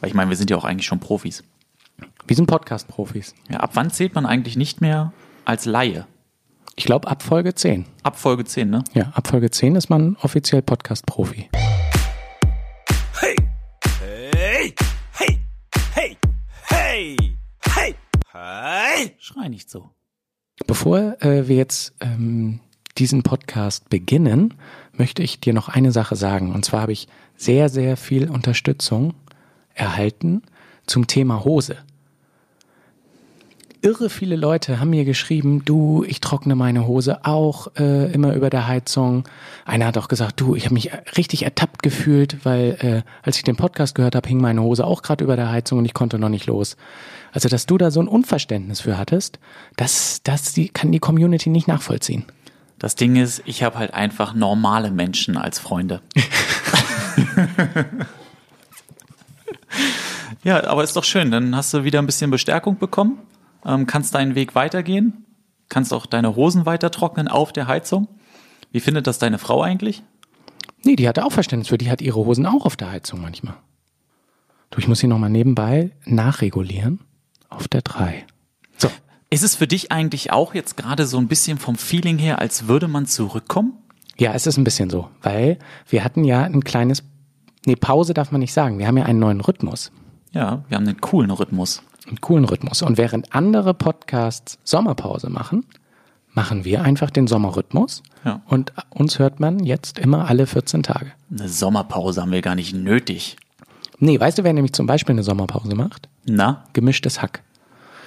Weil ich meine, wir sind ja auch eigentlich schon Profis. Wir sind Podcast-Profis. Ja, ab wann zählt man eigentlich nicht mehr als Laie? Ich glaube ab Folge 10. Ab Folge 10, ne? Ja, ab Folge 10 ist man offiziell Podcast-Profi. Hey! Hey! Hey! Hey! Hey! Hey! Hey! Schrei nicht so. Bevor äh, wir jetzt ähm, diesen Podcast beginnen, möchte ich dir noch eine Sache sagen. Und zwar habe ich sehr, sehr viel Unterstützung erhalten zum Thema Hose. Irre viele Leute haben mir geschrieben, du, ich trockne meine Hose auch äh, immer über der Heizung. Einer hat auch gesagt, du, ich habe mich richtig ertappt gefühlt, weil äh, als ich den Podcast gehört habe, hing meine Hose auch gerade über der Heizung und ich konnte noch nicht los. Also, dass du da so ein Unverständnis für hattest, das, das die, kann die Community nicht nachvollziehen. Das Ding ist, ich habe halt einfach normale Menschen als Freunde. ja, aber ist doch schön. Dann hast du wieder ein bisschen Bestärkung bekommen, ähm, kannst deinen Weg weitergehen, kannst auch deine Hosen weiter trocknen auf der Heizung. Wie findet das deine Frau eigentlich? Nee, die hatte auch Verständnis für, die hat ihre Hosen auch auf der Heizung manchmal. Du, ich muss hier nochmal nebenbei nachregulieren auf der 3. So, Ist es für dich eigentlich auch jetzt gerade so ein bisschen vom Feeling her, als würde man zurückkommen? Ja, es ist ein bisschen so, weil wir hatten ja ein kleines, nee, Pause darf man nicht sagen. Wir haben ja einen neuen Rhythmus, Ja, wir haben einen coolen Rhythmus. einen coolen Rhythmus. Und während andere Podcasts Sommerpause machen, machen wir einfach den Sommerrhythmus. Ja. Und uns hört man jetzt immer alle 14 Tage. Eine Sommerpause haben wir gar nicht nötig. Nee, weißt du, wer nämlich zum Beispiel eine Sommerpause macht? Na, Gemischtes Hack.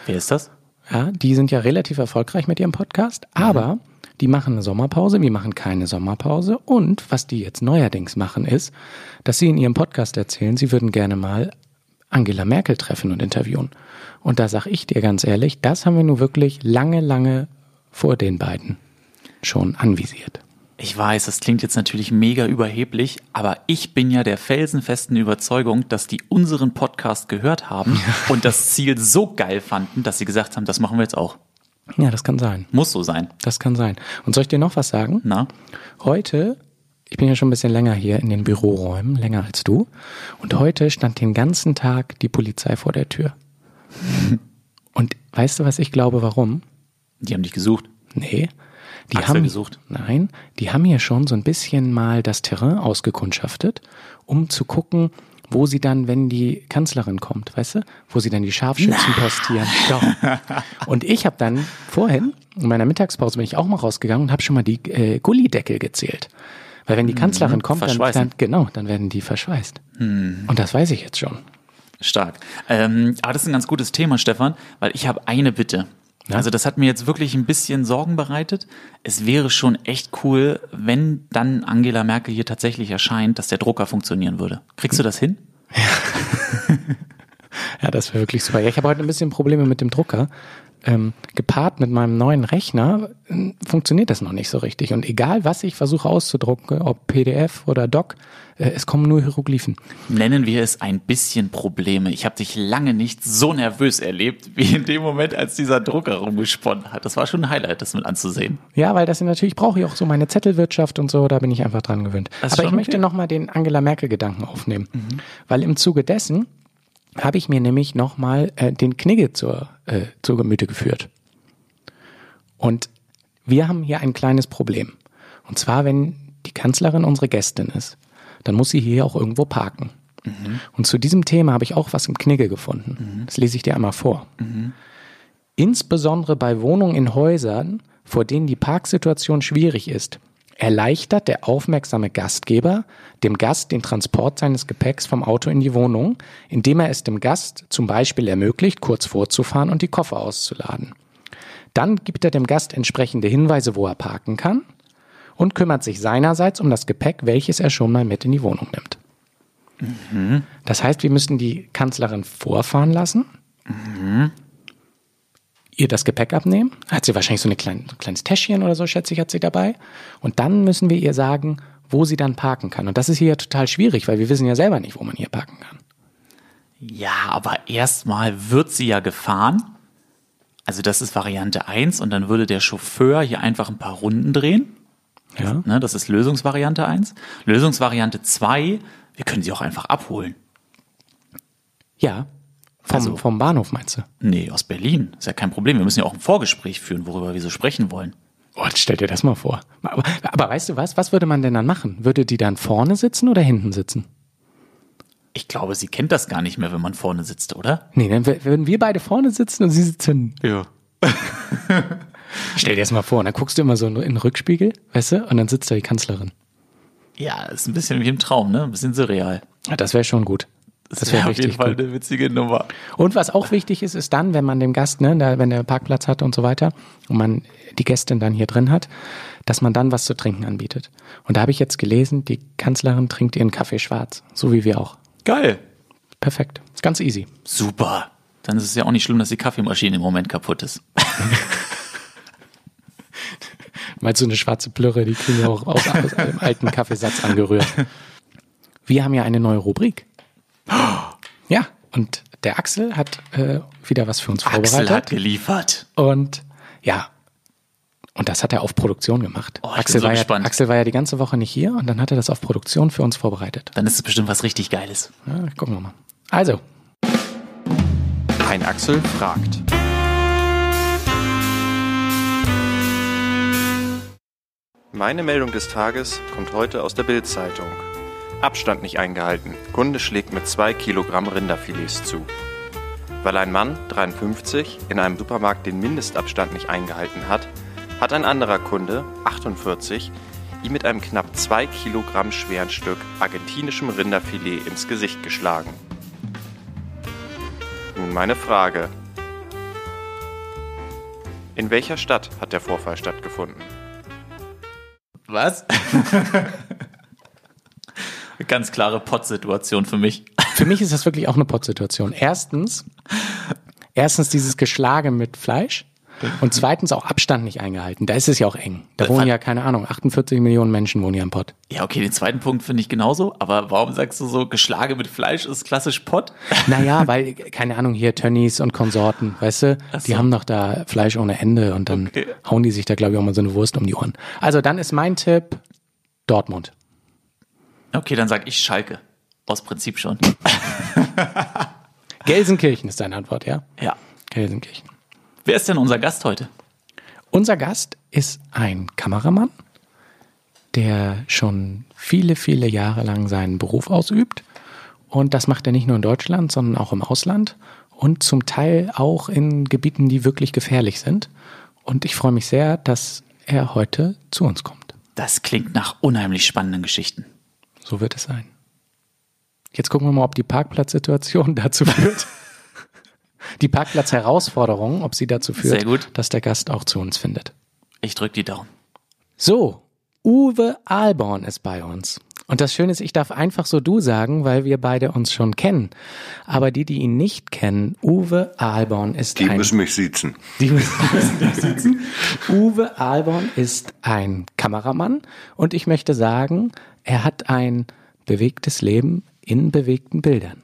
wer ist das? Ja, die sind ja relativ erfolgreich mit ihrem Podcast, aber die machen eine Sommerpause, wir machen keine Sommerpause. Und was die jetzt neuerdings machen, ist, dass sie in ihrem Podcast erzählen, sie würden gerne mal Angela Merkel treffen und interviewen. Und da sag ich dir ganz ehrlich, das haben wir nur wirklich lange, lange vor den beiden schon anvisiert. Ich weiß, das klingt jetzt natürlich mega überheblich, aber ich bin ja der felsenfesten Überzeugung, dass die unseren Podcast gehört haben und das Ziel so geil fanden, dass sie gesagt haben, das machen wir jetzt auch. Ja, das kann sein. Muss so sein. Das kann sein. Und soll ich dir noch was sagen? Na? Heute, ich bin ja schon ein bisschen länger hier in den Büroräumen, länger als du. Und heute stand den ganzen Tag die Polizei vor der Tür. Und weißt du, was ich glaube, warum? Die haben dich gesucht. Nee. Die Axel haben gesucht. Nein, die haben hier schon so ein bisschen mal das Terrain ausgekundschaftet, um zu gucken, wo sie dann, wenn die Kanzlerin kommt, weißt du, wo sie dann die Scharfschützen postieren. Doch. Und ich habe dann vorhin, in meiner Mittagspause, bin ich auch mal rausgegangen und habe schon mal die äh, Gullideckel gezählt. Weil wenn die Kanzlerin kommt, dann, dann, genau, dann werden die verschweißt. Und das weiß ich jetzt schon. Stark. Ähm, aber das ist ein ganz gutes Thema, Stefan, weil ich habe eine Bitte. Also das hat mir jetzt wirklich ein bisschen Sorgen bereitet. Es wäre schon echt cool, wenn dann Angela Merkel hier tatsächlich erscheint, dass der Drucker funktionieren würde. Kriegst du das hin? Ja, das wäre wirklich super. Ja, ich habe heute ein bisschen Probleme mit dem Drucker. Ähm, gepaart mit meinem neuen Rechner äh, funktioniert das noch nicht so richtig. Und egal, was ich versuche auszudrucken, ob PDF oder Doc, äh, es kommen nur Hieroglyphen. Nennen wir es ein bisschen Probleme. Ich habe dich lange nicht so nervös erlebt, wie in dem Moment, als dieser Drucker rumgesponnen hat. Das war schon ein Highlight, das mit anzusehen. Ja, weil das natürlich brauche ich auch so meine Zettelwirtschaft und so, da bin ich einfach dran gewöhnt. Aber ich möchte okay. Mhm. nochmal den Angela Merkel-Gedanken aufnehmen. Weil im Zuge dessen habe ich mir nämlich nochmal äh, den Knigge zur, äh, zur Gemüte geführt. Und wir haben hier ein kleines Problem. Und zwar, wenn die Kanzlerin unsere Gästin ist, dann muss sie hier auch irgendwo parken. Und zu diesem Thema habe ich auch was im Knigge gefunden. Das lese ich dir einmal vor. Insbesondere bei Wohnungen in Häusern, vor denen die Parksituation schwierig ist, erleichtert der aufmerksame Gastgeber dem Gast den Transport seines Gepäcks vom Auto in die Wohnung, indem er es dem Gast zum Beispiel ermöglicht, kurz vorzufahren und die Koffer auszuladen. Dann gibt er dem Gast entsprechende Hinweise, wo er parken kann und kümmert sich seinerseits um das Gepäck, welches er schon mal mit in die Wohnung nimmt. Das heißt, wir müssen die Kanzlerin vorfahren lassen, ihr das Gepäck abnehmen. Hat sie wahrscheinlich so, eine kleine, so ein kleines Täschchen oder so, schätze ich, hat sie dabei. Und dann müssen wir ihr sagen, wo sie dann parken kann. Und das ist hier total schwierig, weil wir wissen ja selber nicht, wo man hier parken kann. Ja, aber erstmal wird sie ja gefahren. Also das ist Variante 1 und dann würde der Chauffeur hier einfach ein paar Runden drehen. Ja. Ne, das ist Lösungsvariante 1. Lösungsvariante 2, wir können sie auch einfach abholen. Ja. Vom, Also- vom Bahnhof meinst du? Nee, aus Berlin. Ist ja kein Problem. Wir müssen ja auch ein Vorgespräch führen, worüber wir so sprechen wollen. Oh, jetzt stell dir das mal vor. Aber, aber weißt du was? Was würde man denn dann machen? Würde die dann vorne sitzen oder hinten sitzen? Ich glaube, sie kennt das gar nicht mehr, wenn man vorne sitzt, oder? Nee, dann würden wir beide vorne sitzen und sie sitzen. Ja. Stell dir das mal vor. Und dann guckst du immer so in den Rückspiegel, weißt du? Und dann sitzt da die Kanzlerin. Ja, ist ein bisschen wie im Traum, ne? Ein bisschen surreal. Ja, das wäre schon gut. Das wäre wär auf jeden richtig Fall gut. eine witzige Nummer. Und was auch wichtig ist, ist dann, wenn man dem Gast, ne, da, wenn der Parkplatz hat und so weiter, und man die Gästin dann hier drin hat, dass man dann was zu trinken anbietet. Und da habe ich jetzt gelesen, die Kanzlerin trinkt ihren Kaffee schwarz, so wie wir auch. Geil. Perfekt. Ist ganz easy. Super. Dann ist es ja auch nicht schlimm, dass die Kaffeemaschine im Moment kaputt ist. Meinst du eine schwarze Plörre, die kriegen wir auch aus, aus einem alten Kaffeesatz angerührt. Wir haben ja eine neue Rubrik. Ja, und der Axel hat äh, wieder was für uns vorbereitet. Axel hat geliefert. Und ja, und das hat er auf Produktion gemacht. Oh, ich bin Axel, so war ja. Axel war ja die ganze Woche nicht hier und dann hat er das auf Produktion für uns vorbereitet. Dann ist es bestimmt was richtig Geiles. Ja, gucken wir mal. Also, Ein Axel fragt. Meine Meldung des Tages kommt heute aus der Bild-Zeitung. Abstand nicht eingehalten. Kunde schlägt mit zwei Kilogramm Rinderfilets zu. Weil ein Mann, 53, in einem Supermarkt den Mindestabstand nicht eingehalten hat, hat ein anderer Kunde, 48, ihm mit einem knapp zwei Kilogramm schweren Stück argentinischem Rinderfilet ins Gesicht geschlagen. Nun meine Frage. In welcher Stadt hat der Vorfall stattgefunden? Was? Ganz klare Pottsituation für mich. für mich ist das wirklich auch eine Pottsituation. Erstens, erstens dieses Geschlage mit Fleisch und zweitens auch Abstand nicht eingehalten. Da ist es ja auch eng. Da wohnen ja, keine Ahnung, 48 Millionen Menschen wohnen hier im Pott. Ja, okay, den zweiten Punkt finde ich genauso, aber warum sagst du so, Geschlage mit Fleisch ist klassisch Pott? Naja, weil, keine Ahnung, hier Tönnies und Konsorten, weißt du, so. die haben doch da Fleisch ohne Ende und dann Okay. hauen die sich da, glaube ich, auch mal so eine Wurst um die Ohren. Also dann ist mein Tipp Dortmund. Okay, dann sag ich Schalke. Aus Prinzip schon. Gelsenkirchen ist deine Antwort, ja? Ja. Gelsenkirchen. Wer ist denn unser Gast heute? Unser Gast ist ein Kameramann, der schon viele, viele Jahre lang seinen Beruf ausübt. Und das macht er nicht nur in Deutschland, sondern auch im Ausland und zum Teil auch in Gebieten, die wirklich gefährlich sind. Und ich freue mich sehr, dass er heute zu uns kommt. Das klingt nach unheimlich spannenden Geschichten. So wird es sein. Jetzt gucken wir mal, ob die Parkplatzsituation dazu führt. Die Parkplatzherausforderung, ob sie dazu führt, Sehr gut. dass der Gast auch zu uns findet. Ich drück die Daumen. So, Uwe Ahlborn ist bei uns. Und das Schöne ist, ich darf einfach so du sagen, weil wir beide uns schon kennen. Aber die, die ihn nicht kennen, Uwe Ahlborn ist Die ein... müssen mich siezen. Die müssen da sitzen. Uwe Ahlborn ist ein Kameramann und ich möchte sagen, er hat ein bewegtes Leben in bewegten Bildern.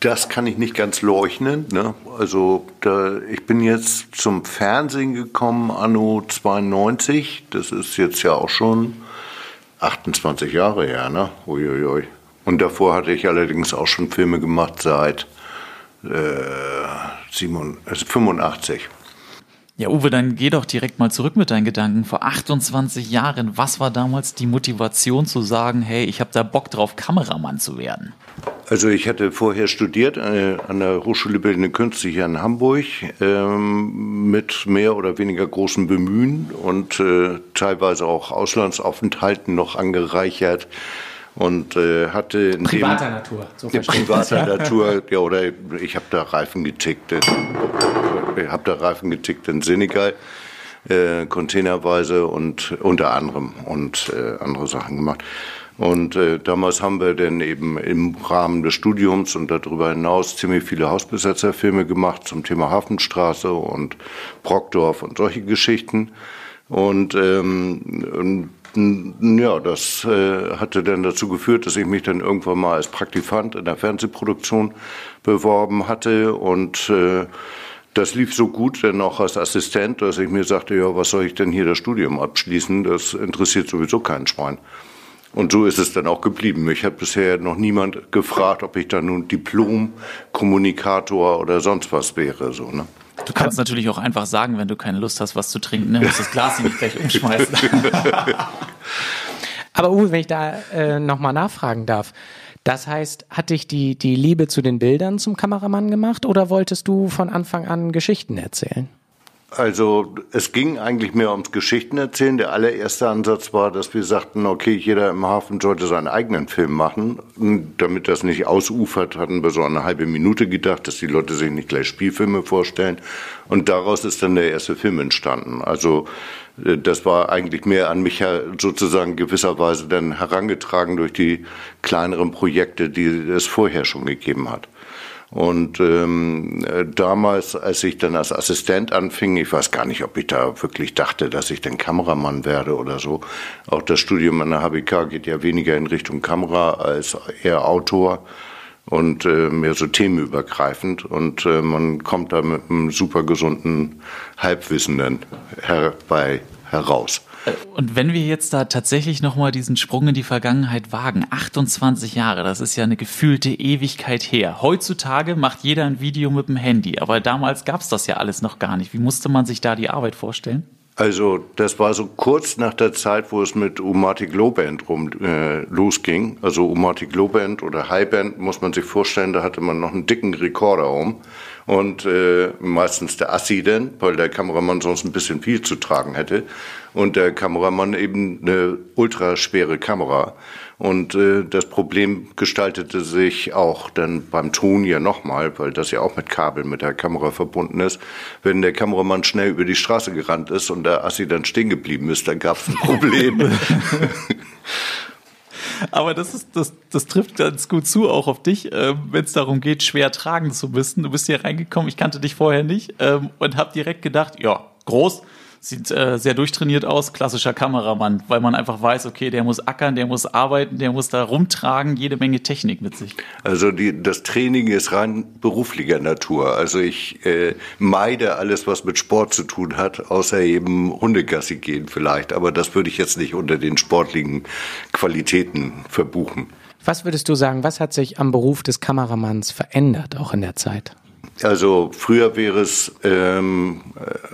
Das kann ich nicht ganz leugnen. Ne? Also da, ich bin jetzt zum Fernsehen gekommen anno 92. Das ist jetzt ja auch schon 28 Jahre her. Ne? Uiuiui. Und davor hatte ich allerdings auch schon Filme gemacht seit äh, 87, also 85. Ja, Uwe, dann geh doch direkt mal zurück mit deinen Gedanken. Vor 28 Jahren, was war damals die Motivation zu sagen, hey, ich habe da Bock drauf, Kameramann zu werden? Also ich hatte vorher studiert äh, an der Hochschule Bildende Künste hier in Hamburg ähm, mit mehr oder weniger großem Bemühen und äh, teilweise auch Auslandsaufenthalten noch angereichert und äh, hatte in Privater dem, Natur, so das, privater ja. Natur, ja oder ich habe da Reifen getickt, äh, ich habe da Reifen getickt in Senegal äh, containerweise und unter anderem und äh, andere Sachen gemacht. Und äh, damals haben wir dann eben im Rahmen des Studiums und darüber hinaus ziemlich viele Hausbesetzerfilme gemacht zum Thema Hafenstraße und Brockdorf und solche Geschichten. Und ähm, und, ja, das äh, hatte dann dazu geführt, dass ich mich dann irgendwann mal als Praktikant in der Fernsehproduktion beworben hatte und äh, das lief so gut, dann auch als Assistent, dass ich mir sagte, ja, was soll ich denn hier das Studium abschließen? Das interessiert sowieso keinen Schwein. Und so ist es dann auch geblieben. Mich hat bisher noch niemand gefragt, ob ich da nun Diplom-Kommunikator oder sonst was wäre. So, ne? Du kannst natürlich auch einfach sagen, wenn du keine Lust hast, was zu trinken, ne? musst das Glas nicht gleich umschmeißen. Aber Uwe, wenn ich da äh, nochmal nachfragen darf, das heißt, hat dich die, die Liebe zu den Bildern zum Kameramann gemacht oder wolltest du von Anfang an Geschichten erzählen? Also es ging eigentlich mehr ums Geschichtenerzählen. Der allererste Ansatz war, dass wir sagten, okay, jeder im Hafen sollte seinen eigenen Film machen. Und damit das nicht ausufert, hatten wir so eine halbe Minute gedacht, dass die Leute sich nicht gleich Spielfilme vorstellen. Und daraus ist dann der erste Film entstanden. Also äh, das war eigentlich mehr an mich sozusagen gewisserweise dann herangetragen durch die kleineren Projekte, die es vorher schon gegeben hat. Und ähm, damals, als ich dann als Assistent anfing, ich weiß gar nicht, ob ich da wirklich dachte, dass ich dann Kameramann werde oder so. Auch das Studium an der HBK geht ja weniger in Richtung Kamera als eher Autor und äh, mehr so themenübergreifend. Und äh, man kommt da mit einem super gesunden Halbwissenden herbei heraus. Und wenn wir jetzt da tatsächlich nochmal diesen Sprung in die Vergangenheit wagen, 28 Jahre, das ist ja eine gefühlte Ewigkeit her. Heutzutage macht jeder ein Video mit dem Handy, aber damals gab es das ja alles noch gar nicht. Wie musste man sich da die Arbeit vorstellen? Also das war so kurz nach der Zeit, wo es mit Umatic Low Band rum äh, losging. Also Umatic Low Band oder High Band muss man sich vorstellen, da hatte man noch einen dicken Rekorder um und äh, meistens der Assi denn, weil der Kameramann sonst ein bisschen viel zu tragen hätte und der Kameramann eben eine ultraschwere Kamera. Und äh, das Problem gestaltete sich auch dann beim Ton ja nochmal, weil das ja auch mit Kabel mit der Kamera verbunden ist. Wenn der Kameramann schnell über die Straße gerannt ist und der Assi dann stehen geblieben ist, dann gab es ein Problem. Aber das ist, das, das trifft ganz gut zu, auch auf dich, ähm, wenn es darum geht, schwer tragen zu müssen. Du bist hier reingekommen, ich kannte dich vorher nicht ähm, und habe direkt gedacht, ja, groß, Sieht äh, sehr durchtrainiert aus, klassischer Kameramann, weil man einfach weiß, okay, der muss ackern, der muss arbeiten, der muss da rumtragen, jede Menge Technik mit sich. Also die, das Training ist rein beruflicher Natur. Also ich äh, meide alles, was mit Sport zu tun hat, außer eben Hundegassi gehen vielleicht. Aber das würde ich jetzt nicht unter den sportlichen Qualitäten verbuchen. Was würdest du sagen, was hat sich am Beruf des Kameramanns verändert, auch in der Zeit? Also früher wäre es, ähm,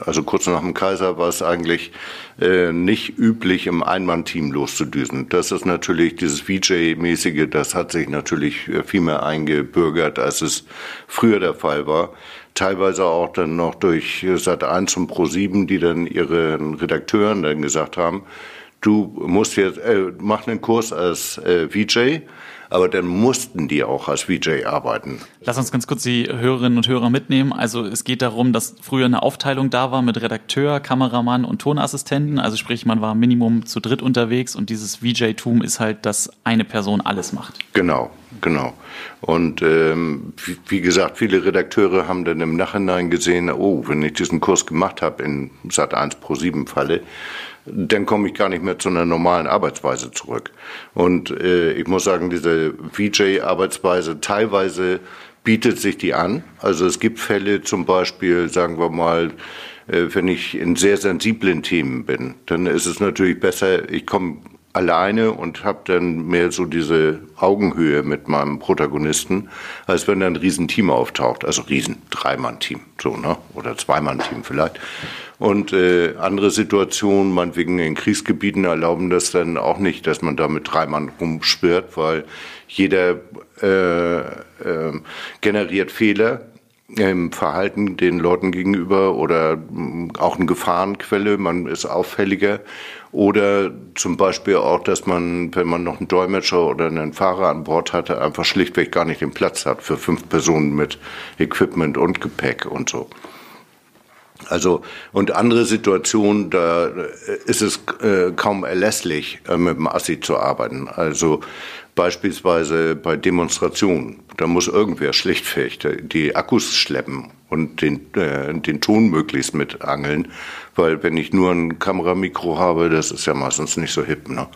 also kurz nach dem Kaiser war es eigentlich äh, nicht üblich, im Einmann-Team loszudüsen. Das ist natürlich dieses VJ-mäßige, das hat sich natürlich viel mehr eingebürgert, als es früher der Fall war. Teilweise auch dann noch durch Sat 1 und Pro 7, die dann ihren Redakteuren dann gesagt haben, du musst jetzt, äh, mach einen Kurs als äh, VJ aber dann mussten die auch als VJ arbeiten. Lass uns ganz kurz die Hörerinnen und Hörer mitnehmen. Also es geht darum, dass früher eine Aufteilung da war mit Redakteur, Kameramann und Tonassistenten. Also sprich, man war Minimum zu dritt unterwegs und dieses VJ-Tum ist halt, dass eine Person alles macht. Genau, genau. Und ähm, wie, wie gesagt, viele Redakteure haben dann im Nachhinein gesehen, oh, wenn ich diesen Kurs gemacht habe in Sat 1 Pro 7 Falle, dann komme ich gar nicht mehr zu einer normalen Arbeitsweise zurück. Und äh, ich muss sagen, diese VJ-Arbeitsweise teilweise bietet sich die an. Also es gibt Fälle zum Beispiel, sagen wir mal, äh, wenn ich in sehr sensiblen Themen bin, dann ist es natürlich besser, ich komme alleine und habe dann mehr so diese Augenhöhe mit meinem Protagonisten, als wenn da ein Riesenteam auftaucht. Also Riesen, Dreimann-Team, so, ne? Oder Zweimann-Team vielleicht. Und äh, andere Situationen, meinetwegen in Kriegsgebieten, erlauben das dann auch nicht, dass man da mit drei Mann rumschwirrt, weil jeder äh, äh, generiert Fehler im Verhalten den Leuten gegenüber oder mm, auch eine Gefahrenquelle, man ist auffälliger. Oder zum Beispiel auch, dass man, wenn man noch einen Dolmetscher oder einen Fahrer an Bord hatte, einfach schlichtweg gar nicht den Platz hat für fünf Personen mit Equipment und Gepäck und so. Also und andere Situationen, da ist es äh, kaum erlässlich, äh, mit dem Assi zu arbeiten. Also beispielsweise bei Demonstrationen, da muss irgendwer schlichtweg die Akkus schleppen und den, äh, den Ton möglichst mit angeln, weil wenn ich nur ein Kameramikro habe, das ist ja meistens nicht so hip. Ne?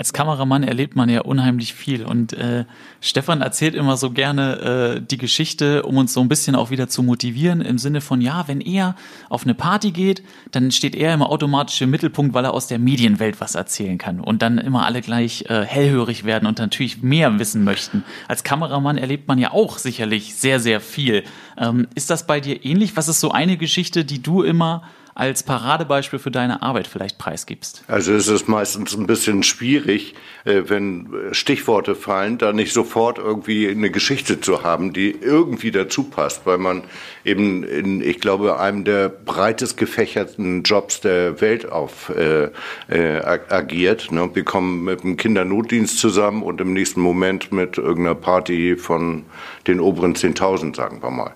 als Kameramann erlebt man ja unheimlich viel und äh, Stefan erzählt immer so gerne äh, die Geschichte, um uns so ein bisschen auch wieder zu motivieren im Sinne von ja, wenn er auf eine Party geht, dann steht er immer automatisch im Mittelpunkt, weil er aus der Medienwelt was erzählen kann und dann immer alle gleich äh, hellhörig werden und natürlich mehr wissen möchten. Als Kameramann erlebt man ja auch sicherlich sehr sehr viel. Ähm, ist das bei dir ähnlich? Was ist so eine Geschichte, die du immer als Paradebeispiel für deine Arbeit vielleicht preisgibst? Also es ist meistens ein bisschen schwierig, äh, wenn Stichworte fallen, da nicht sofort irgendwie eine Geschichte zu haben, die irgendwie dazu passt, weil man eben in, ich glaube, einem der breitest gefächerten Jobs der Welt auf äh, äh, agiert. Ne? Wir kommen mit dem Kindernotdienst zusammen und im nächsten Moment mit irgendeiner Party von den oberen 10.000, sagen wir mal.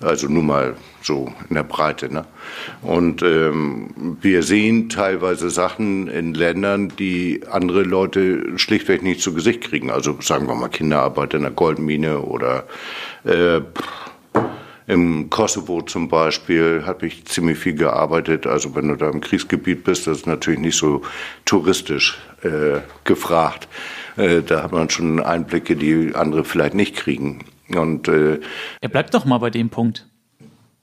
Also nur mal so in der Breite. Ne? Und ähm, wir sehen teilweise Sachen in Ländern, die andere Leute schlichtweg nicht zu Gesicht kriegen. Also sagen wir mal Kinderarbeit in der Goldmine oder äh, im Kosovo zum Beispiel habe ich ziemlich viel gearbeitet. Also wenn du da im Kriegsgebiet bist, das ist natürlich nicht so touristisch äh, gefragt. Äh, da hat man schon Einblicke, die andere vielleicht nicht kriegen. Und äh, er bleibt doch mal bei dem Punkt.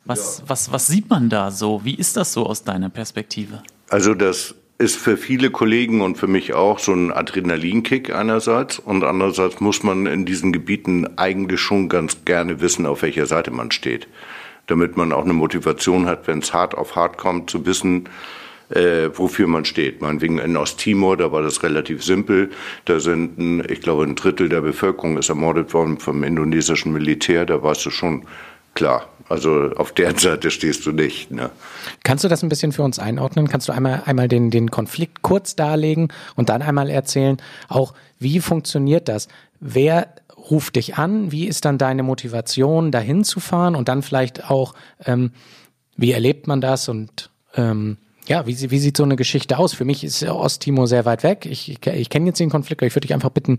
Was, was, was sieht man da so? Wie ist das so aus deiner Perspektive? Also das ist für viele Kollegen und für mich auch so ein Adrenalinkick einerseits und andererseits muss man in diesen Gebieten eigentlich schon ganz gerne wissen, auf welcher Seite man steht, damit man auch eine Motivation hat, wenn es hart auf hart kommt, zu wissen, äh, wofür man steht. Meinetwegen in Osttimor, da war das relativ simpel. Da sind, ein, ich glaube, ein Drittel der Bevölkerung ist ermordet worden vom indonesischen Militär. Da warst du schon klar. Also auf der Seite stehst du nicht. Ne? Kannst du das ein bisschen für uns einordnen? Kannst du einmal, einmal den, den Konflikt kurz darlegen und dann einmal erzählen, auch wie funktioniert das? Wer ruft dich an? Wie ist dann deine Motivation, dahin zu fahren? Und dann vielleicht auch, ähm, wie erlebt man das? Und ähm, ja, wie, wie sieht so eine Geschichte aus? Für mich ist Osttimor sehr weit weg. Ich, ich, ich kenne jetzt den Konflikt, aber ich würde dich einfach bitten.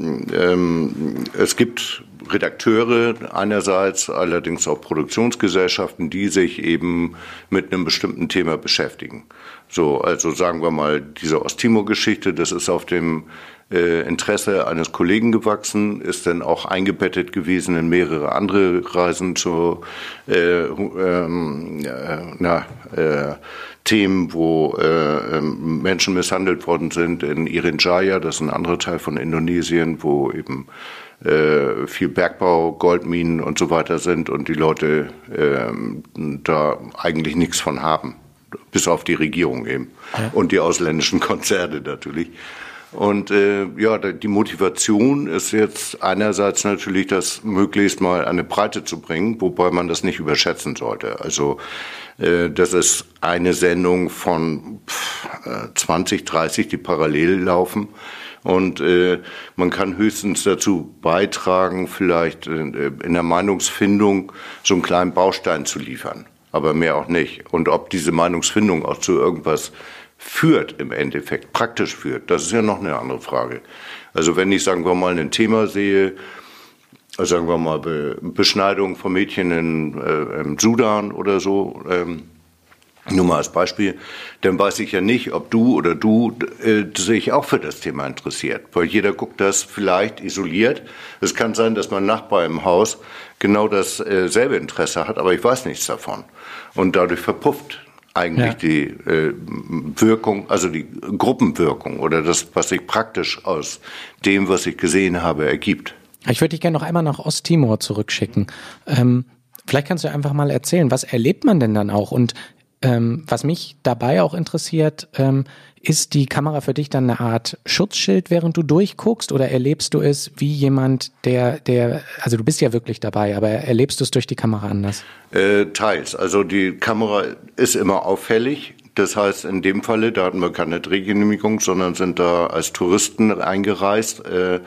Ähm, es gibt Redakteure einerseits, allerdings auch Produktionsgesellschaften, die sich eben mit einem bestimmten Thema beschäftigen. So, also sagen wir mal, diese Osttimor-Geschichte, das ist auf dem äh, Interesse eines Kollegen gewachsen, ist dann auch eingebettet gewesen in mehrere andere Reisen zu äh, ähm, äh, na, äh, Themen, wo äh, ähm, Menschen misshandelt worden sind in Irinjaya, das ist ein anderer Teil von Indonesien, wo eben äh, viel Bergbau, Goldminen und so weiter sind und die Leute äh, da eigentlich nichts von haben, bis auf die Regierung eben ja. und die ausländischen Konzerne natürlich. Und äh, ja, die Motivation ist jetzt einerseits natürlich, das möglichst mal eine Breite zu bringen, wobei man das nicht überschätzen sollte. Also äh, das ist eine Sendung von 20, 30, äh, die parallel laufen. Und äh, man kann höchstens dazu beitragen, vielleicht äh, in der Meinungsfindung so einen kleinen Baustein zu liefern. Aber mehr auch nicht. Und ob diese Meinungsfindung auch zu irgendwas führt im Endeffekt, praktisch führt, das ist ja noch eine andere Frage. Also wenn ich, sagen wir mal, ein Thema sehe, sagen wir mal, Be Beschneidung von Mädchen in, äh, im Sudan oder so, ähm, nur mal als Beispiel, dann weiß ich ja nicht, ob du oder du äh, sich auch für das Thema interessiert. Weil jeder guckt das vielleicht isoliert. Es kann sein, dass mein Nachbar im Haus genau dasselbe äh, Interesse hat, aber ich weiß nichts davon. Und dadurch verpufft eigentlich ja. die äh, Wirkung, also die Gruppenwirkung oder das, was sich praktisch aus dem, was ich gesehen habe, ergibt. Ich würde dich gerne noch einmal nach Osttimor zurückschicken. Ähm, vielleicht kannst du einfach mal erzählen, was erlebt man denn dann auch? Und ähm, was mich dabei auch interessiert, ähm, ist die Kamera für dich dann eine Art Schutzschild, während du durchguckst, oder erlebst du es wie jemand, der, der, also du bist ja wirklich dabei, aber erlebst du es durch die Kamera anders? Äh, teils. Also die Kamera ist immer auffällig. Das heißt, in dem Falle, da hatten wir keine Drehgenehmigung, sondern sind da als Touristen eingereist, äh,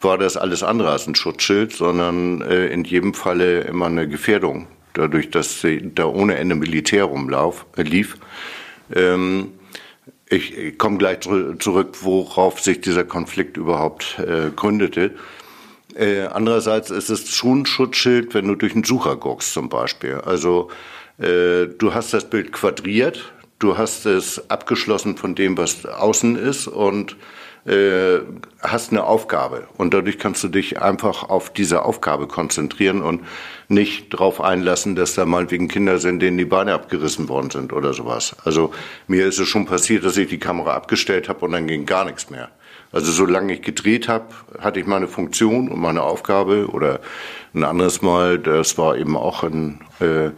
war das alles andere als ein Schutzschild, sondern äh, in jedem Falle immer eine Gefährdung, dadurch, dass da ohne Ende Militär rumlauf, äh, lief. Ähm, ich, ich komme gleich zurück, worauf sich dieser Konflikt überhaupt äh, gründete. Äh, andererseits ist es schon ein Schutzschild, wenn du durch einen Sucher guckst zum Beispiel. Also äh, du hast das Bild quadriert, du hast es abgeschlossen von dem, was außen ist und äh, hast eine Aufgabe und dadurch kannst du dich einfach auf diese Aufgabe konzentrieren und nicht darauf einlassen, dass da mal wegen Kinder sind, denen die Beine abgerissen worden sind oder sowas. Also mir ist es schon passiert, dass ich die Kamera abgestellt habe und dann ging gar nichts mehr. Also solange ich gedreht habe, hatte ich meine Funktion und meine Aufgabe oder ein anderes Mal, das war eben auch in, äh,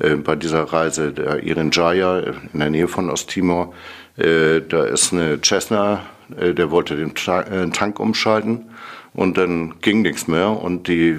äh, bei dieser Reise der Irin Jaya in der Nähe von Osttimor. Äh, da ist eine Cessna, äh, der wollte den Ta äh, Tank umschalten und dann ging nichts mehr und die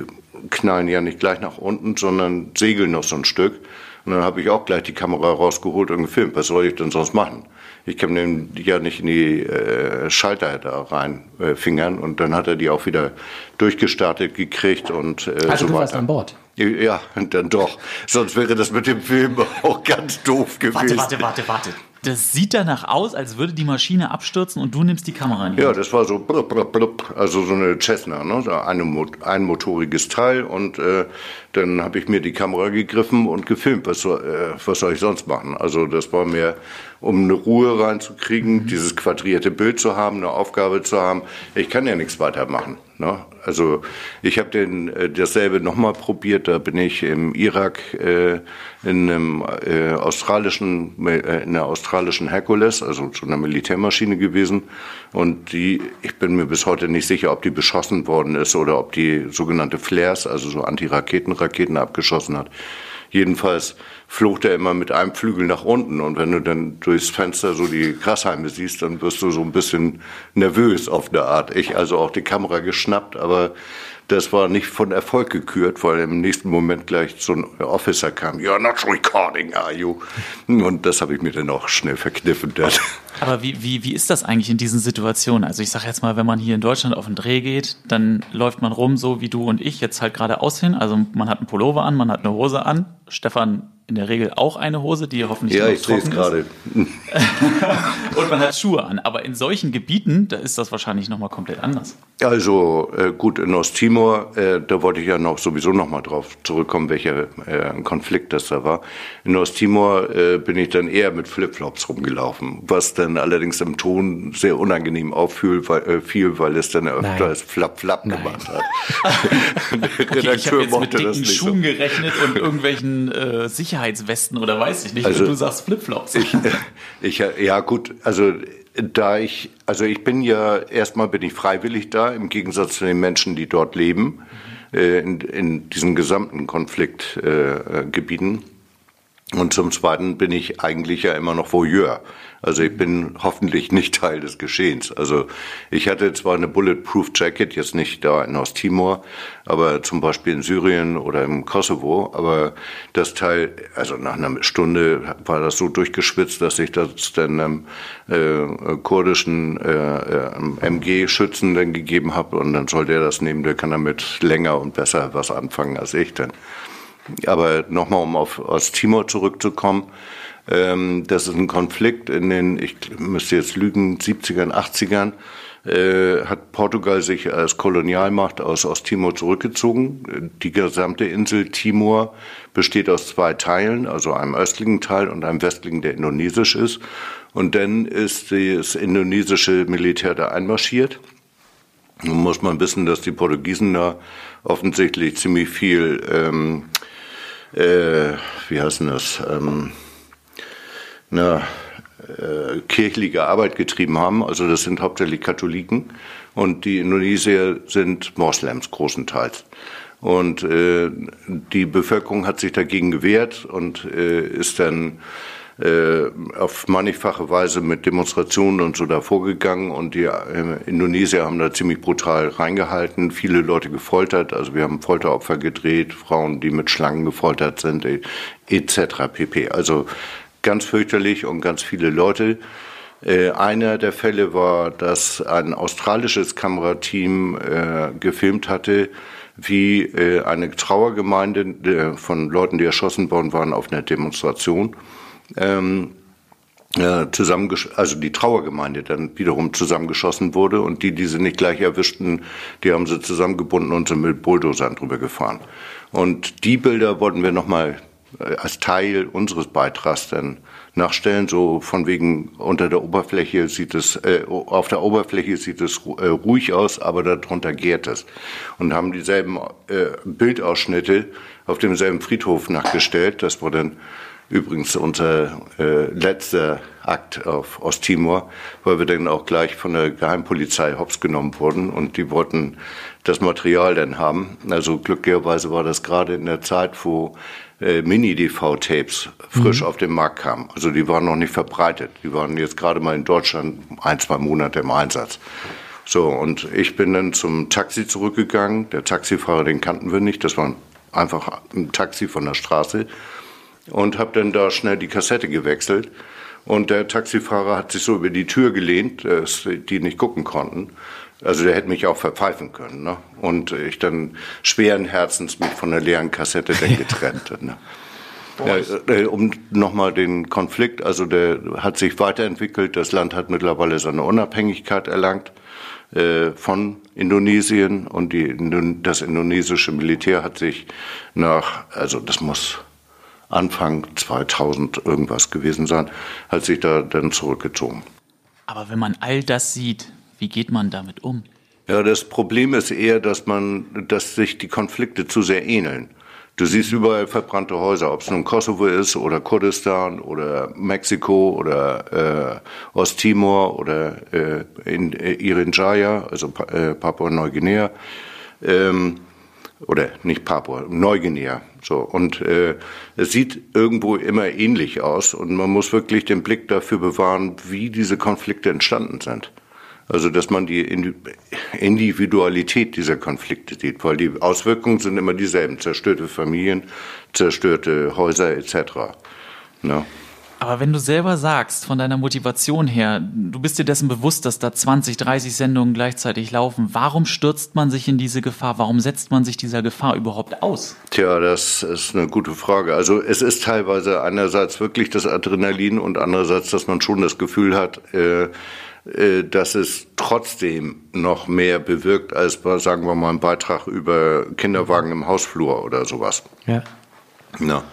knallen ja nicht gleich nach unten, sondern segeln noch so ein Stück. Und dann habe ich auch gleich die Kamera rausgeholt und gefilmt. Was soll ich denn sonst machen? Ich kann den ja nicht in die äh, Schalter da rein äh, fingern und dann hat er die auch wieder durchgestartet gekriegt und äh, Also so du weiter. warst an Bord. Ja, und dann doch. Sonst wäre das mit dem Film auch ganz doof gewesen. Warte, warte, warte, warte. Das sieht danach aus, als würde die Maschine abstürzen und du nimmst die Kamera in die Ja, Hand. das war so, blub, blub, blub, also so eine Cessna, ne? so eine, ein motoriges Teil. Und äh, dann habe ich mir die Kamera gegriffen und gefilmt. Was soll, äh, was soll ich sonst machen? Also das war mir, um eine Ruhe reinzukriegen, dieses quadrierte Bild zu haben, eine Aufgabe zu haben. Ich kann ja nichts weitermachen. Ne? Also ich habe den äh, dasselbe nochmal probiert. Da bin ich im Irak äh, in einem äh, australischen, äh, in einer australischen Hercules, also zu einer Militärmaschine gewesen. Und die, ich bin mir bis heute nicht sicher, ob die beschossen worden ist oder ob die sogenannte Flares, also so Antiraketenraketen abgeschossen hat. Jedenfalls flog der immer mit einem Flügel nach unten und wenn du dann durchs Fenster so die Grashalme siehst, dann wirst du so ein bisschen nervös auf eine Art. Ich also auch die Kamera geschnappt, aber das war nicht von Erfolg gekürt, weil im nächsten Moment gleich so ein Officer kam, you're not recording, are you? Und das habe ich mir dann auch schnell verkniffen. Dann. Aber wie, wie, wie ist das eigentlich in diesen Situationen? Also ich sage jetzt mal, wenn man hier in Deutschland auf den Dreh geht, dann läuft man rum, so wie du und ich jetzt halt gerade aussehen. Also man hat einen Pullover an, man hat eine Hose an. Stefan in der Regel auch eine Hose, die hoffentlich Ja, noch ich sehe es trocken gerade. ist. Und man hat Schuhe an. Aber in solchen Gebieten, da ist das wahrscheinlich nochmal komplett anders. Also äh, gut, in Osttimor, äh, da wollte ich ja noch sowieso noch mal drauf zurückkommen, welcher äh, Konflikt das da war. In Osttimor äh, bin ich dann eher mit Flipflops rumgelaufen, was dann allerdings im Ton sehr unangenehm auffiel, weil, äh, fiel, weil es dann öfters Flap Flap gemacht hat. Der Okay, ich habe Redakteur jetzt mit dicken nicht so. Schuhen gerechnet und irgendwelchen äh, Sicherheitswesten oder weiß ich nicht. Also, und du sagst Flipflops. Ich, ich, ja gut, also da ich, also ich bin ja, erstmal bin ich freiwillig da, im Gegensatz zu den Menschen, die dort leben, äh, in, in diesen gesamten Konfliktgebieten. Äh. Und zum Zweiten bin ich eigentlich ja immer noch Voyeur. Also ich bin hoffentlich nicht Teil des Geschehens. Also ich hatte zwar eine Bulletproof Jacket, jetzt nicht da in Osttimor, aber zum Beispiel in Syrien oder im Kosovo. Aber das Teil, also nach einer Stunde war das so durchgeschwitzt, dass ich das dann ähm, äh, kurdischen äh, äh, MG-Schützen dann gegeben habe. Und dann soll der das nehmen, der kann damit länger und besser was anfangen als ich dann. Aber nochmal, um auf Osttimor zurückzukommen, ähm, das ist ein Konflikt in den, ich müsste jetzt lügen, 70ern, 80ern, äh, hat Portugal sich als Kolonialmacht aus Osttimor zurückgezogen. Die gesamte Insel Timor besteht aus zwei Teilen, also einem östlichen Teil und einem westlichen, der indonesisch ist. Und dann ist das indonesische Militär da einmarschiert. Nun muss man wissen, dass die Portugiesen da offensichtlich ziemlich viel, ähm, äh, wie heißt denn das, ähm, na, äh, kirchliche Arbeit getrieben haben. Also das sind hauptsächlich Katholiken und die Indonesier sind Moslems großenteils. Und äh, die Bevölkerung hat sich dagegen gewehrt und äh, ist dann äh, auf mannigfache Weise mit Demonstrationen und so da vorgegangen und die äh, Indonesier haben da ziemlich brutal reingehalten, viele Leute gefoltert, also wir haben Folteropfer gedreht, Frauen, die mit Schlangen gefoltert sind, etc. pp. Also ganz fürchterlich und ganz viele Leute. Äh, einer der Fälle war, dass ein australisches Kamerateam äh, gefilmt hatte, wie äh, eine Trauergemeinde äh, von Leuten, die erschossen worden waren auf einer Demonstration, ähm, äh, zusammengesch also die Trauergemeinde dann wiederum zusammengeschossen wurde und die, die sie nicht gleich erwischten, die haben sie zusammengebunden und sind mit Bulldozern drüber gefahren. Und die Bilder wollten wir nochmal als Teil unseres Beitrags dann nachstellen, so von wegen unter der Oberfläche sieht es, äh, auf der Oberfläche sieht es äh, ruhig aus, aber darunter gärt es. Und haben dieselben äh, Bildausschnitte auf demselben Friedhof nachgestellt. Das war dann übrigens unser äh, letzter Akt auf Osttimor, weil wir dann auch gleich von der Geheimpolizei hops genommen wurden und die wollten das Material dann haben. Also glücklicherweise war das gerade in der Zeit, wo äh, Mini-DV-Tapes frisch mhm. auf den Markt kamen. Also die waren noch nicht verbreitet. Die waren jetzt gerade mal in Deutschland ein, zwei Monate im Einsatz. So, und ich bin dann zum Taxi zurückgegangen. Der Taxifahrer, den kannten wir nicht. Das war einfach ein Taxi von der Straße. Und habe dann da schnell die Kassette gewechselt. Und der Taxifahrer hat sich so über die Tür gelehnt, dass die nicht gucken konnten. Also der hätte mich auch verpfeifen können. Ne? Und ich dann schweren Herzens mich von der leeren Kassette dann getrennt. ne? Ja, äh, um nochmal den Konflikt, also der hat sich weiterentwickelt. Das Land hat mittlerweile seine Unabhängigkeit erlangt äh, von Indonesien und die, das indonesische Militär hat sich nach, also das muss Anfang 2000 irgendwas gewesen sein, hat sich da dann zurückgezogen. Aber wenn man all das sieht, wie geht man damit um? Ja, das Problem ist eher, dass man, dass sich die Konflikte zu sehr ähneln. Du siehst überall verbrannte Häuser, ob es nun Kosovo ist oder Kurdistan oder Mexiko oder äh, Osttimor oder äh, in äh, Irinjaya, also äh, Papua-Neuguinea. Ähm, oder nicht Papua, Neuguinea. So und äh, es sieht irgendwo immer ähnlich aus und man muss wirklich den Blick dafür bewahren, wie diese Konflikte entstanden sind. Also dass man die Individualität dieser Konflikte sieht, weil die Auswirkungen sind immer dieselben. Zerstörte Familien, zerstörte Häuser etc. Ne? Aber wenn du selber sagst, von deiner Motivation her, du bist dir dessen bewusst, dass da 20, 30 Sendungen gleichzeitig laufen, warum stürzt man sich in diese Gefahr? Warum setzt man sich dieser Gefahr überhaupt aus? Tja, das ist eine gute Frage. Also es ist teilweise einerseits wirklich das Adrenalin und andererseits, dass man schon das Gefühl hat, äh, dass es trotzdem noch mehr bewirkt als, sagen wir mal, ein Beitrag über Kinderwagen im Hausflur oder sowas. Ja. Ja.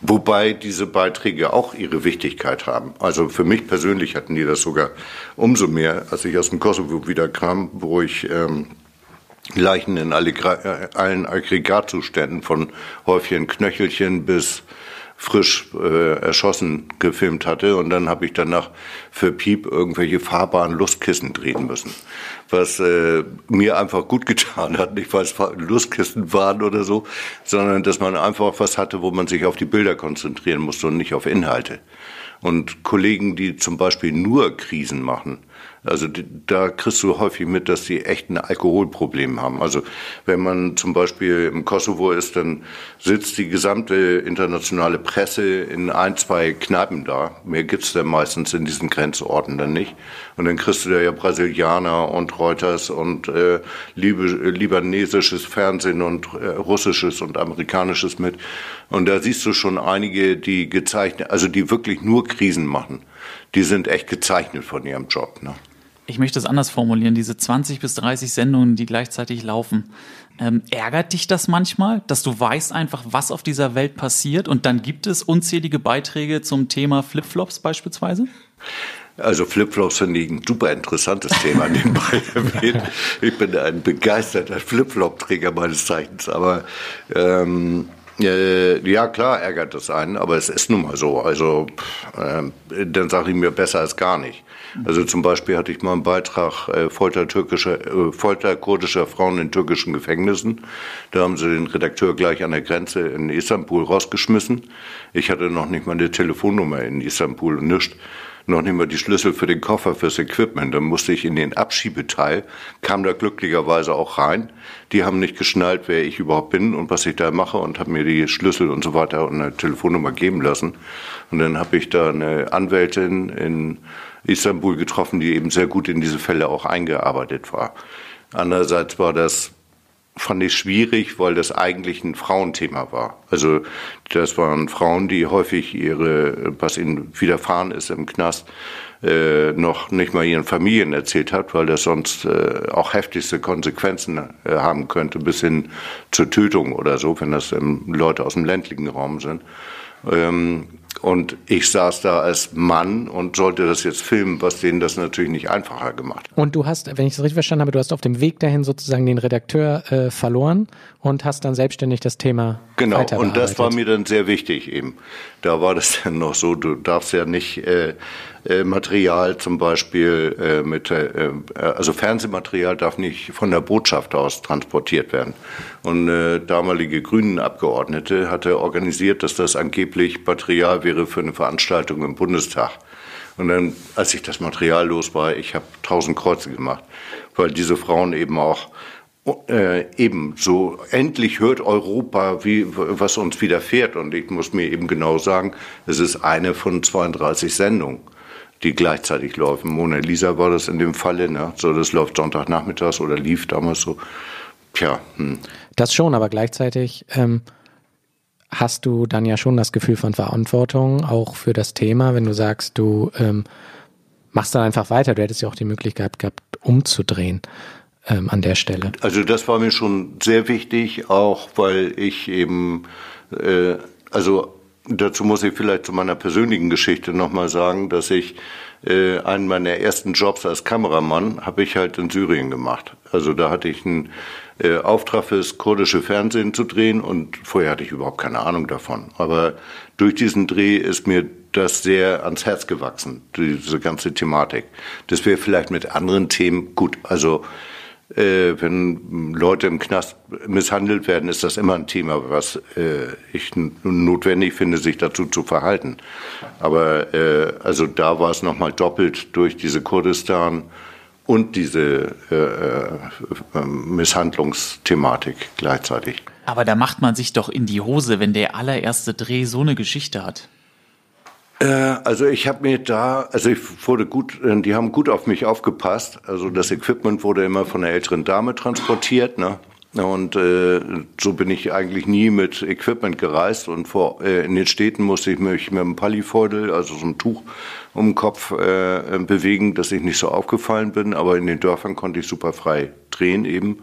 Wobei diese Beiträge auch ihre Wichtigkeit haben. Also für mich persönlich hatten die das sogar umso mehr, als ich aus dem Kosovo wiederkam, wo ich ähm, Leichen in alle, äh, allen Aggregatzuständen von Häufchen Knöchelchen bis frisch äh, erschossen gefilmt hatte. Und dann habe ich danach für Piep irgendwelche fahrbaren Lustkissen drehen müssen, was äh, mir einfach gut getan hat, nicht weil es Lustkissen waren oder so, sondern dass man einfach was hatte, wo man sich auf die Bilder konzentrieren musste und nicht auf Inhalte. Und Kollegen, die zum Beispiel nur Krisen machen, also da kriegst du häufig mit, dass die echt ein Alkoholproblem haben. Also wenn man zum Beispiel im Kosovo ist, dann sitzt die gesamte internationale Presse in ein, zwei Kneipen da. Mehr gibt's da meistens in diesen Grenzorten dann nicht. Und dann kriegst du da ja Brasilianer und Reuters und äh, libanesisches Fernsehen und äh, russisches und amerikanisches mit. Und da siehst du schon einige, die gezeichnet, also die wirklich nur Krisen machen. Die sind echt gezeichnet von ihrem Job. Ne? ich möchte es anders formulieren, diese 20 bis 30 Sendungen, die gleichzeitig laufen. Ähm, ärgert dich das manchmal, dass du weißt einfach, was auf dieser Welt passiert und dann gibt es unzählige Beiträge zum Thema Flipflops beispielsweise? Also Flipflops finde ich ein super interessantes Thema nebenbei erwähnt. Ich bin ein begeisterter Flipflop-Träger meines Zeichens, aber ähm, äh, ja, klar ärgert das einen, aber es ist nun mal so. Also äh, dann sage ich mir besser als gar nicht. Also zum Beispiel hatte ich mal einen Beitrag äh, Folter, türkischer, äh, Folter kurdischer Frauen in türkischen Gefängnissen. Da haben sie den Redakteur gleich an der Grenze in Istanbul rausgeschmissen. Ich hatte noch nicht mal eine Telefonnummer in Istanbul und nichts noch nicht mal die Schlüssel für den Koffer fürs Equipment. Dann musste ich in den Abschiebeteil, kam da glücklicherweise auch rein. Die haben nicht geschnallt, wer ich überhaupt bin und was ich da mache und haben mir die Schlüssel und so weiter und eine Telefonnummer geben lassen. Und dann habe ich da eine Anwältin in Istanbul getroffen, die eben sehr gut in diese Fälle auch eingearbeitet war. Andererseits war das fand ich schwierig, weil das eigentlich ein Frauenthema war. Also das waren Frauen, die häufig ihre, was ihnen widerfahren ist im Knast, äh, noch nicht mal ihren Familien erzählt hat, weil das sonst äh, auch heftigste Konsequenzen äh, haben könnte, bis hin zur Tötung oder so, wenn das ähm, Leute aus dem ländlichen Raum sind. Ähm, und ich saß da als Mann und sollte das jetzt filmen, was denen das natürlich nicht einfacher gemacht hat. Und du hast, wenn ich es richtig verstanden habe, du hast auf dem Weg dahin sozusagen den Redakteur äh, verloren und hast dann selbstständig das Thema Genau, und das war mir dann sehr wichtig eben. Da war das dann noch so, du darfst ja nicht äh, äh, Material zum Beispiel äh, mit, äh, also Fernsehmaterial darf nicht von der Botschaft aus transportiert werden. Und äh, damalige Grünen-Abgeordnete hatte organisiert, dass das angeblich Material wäre für eine Veranstaltung im Bundestag. Und dann, als ich das Material los war, ich habe tausend Kreuze gemacht, weil diese Frauen eben auch äh, eben so endlich hört Europa, wie, was uns widerfährt. Und ich muss mir eben genau sagen, es ist eine von 32 Sendungen, die gleichzeitig laufen. Mona Lisa war das in dem Falle, ne? So, das läuft Sonntagnachmittags oder lief damals so. Tja, hm. Das schon, aber gleichzeitig ähm, hast du dann ja schon das Gefühl von Verantwortung auch für das Thema, wenn du sagst, du ähm, machst dann einfach weiter. Du hättest ja auch die Möglichkeit gehabt, umzudrehen ähm, an der Stelle. Also das war mir schon sehr wichtig, auch weil ich eben, äh, also dazu muss ich vielleicht zu meiner persönlichen Geschichte nochmal sagen, dass ich äh, einen meiner ersten Jobs als Kameramann habe ich halt in Syrien gemacht. Also da hatte ich einen äh, Auftrag fürs kurdische Fernsehen zu drehen und vorher hatte ich überhaupt keine Ahnung davon. Aber durch diesen Dreh ist mir das sehr ans Herz gewachsen, diese ganze Thematik. Das wäre vielleicht mit anderen Themen gut. Also äh, wenn Leute im Knast misshandelt werden, ist das immer ein Thema, was äh, ich notwendig finde, sich dazu zu verhalten. Aber äh, also da war es nochmal doppelt durch diese Kurdistan und diese äh, äh, Misshandlungsthematik gleichzeitig. Aber da macht man sich doch in die Hose, wenn der allererste Dreh so eine Geschichte hat. Äh, also ich habe mir da, also ich wurde gut, äh, die haben gut auf mich aufgepasst. Also das Equipment wurde immer von einer älteren Dame transportiert, ne? Und äh, so bin ich eigentlich nie mit Equipment gereist und vor, äh, in den Städten musste ich mich mit einem Pallifeudel, also so einem Tuch um den Kopf äh, bewegen, dass ich nicht so aufgefallen bin, aber in den Dörfern konnte ich super frei drehen eben.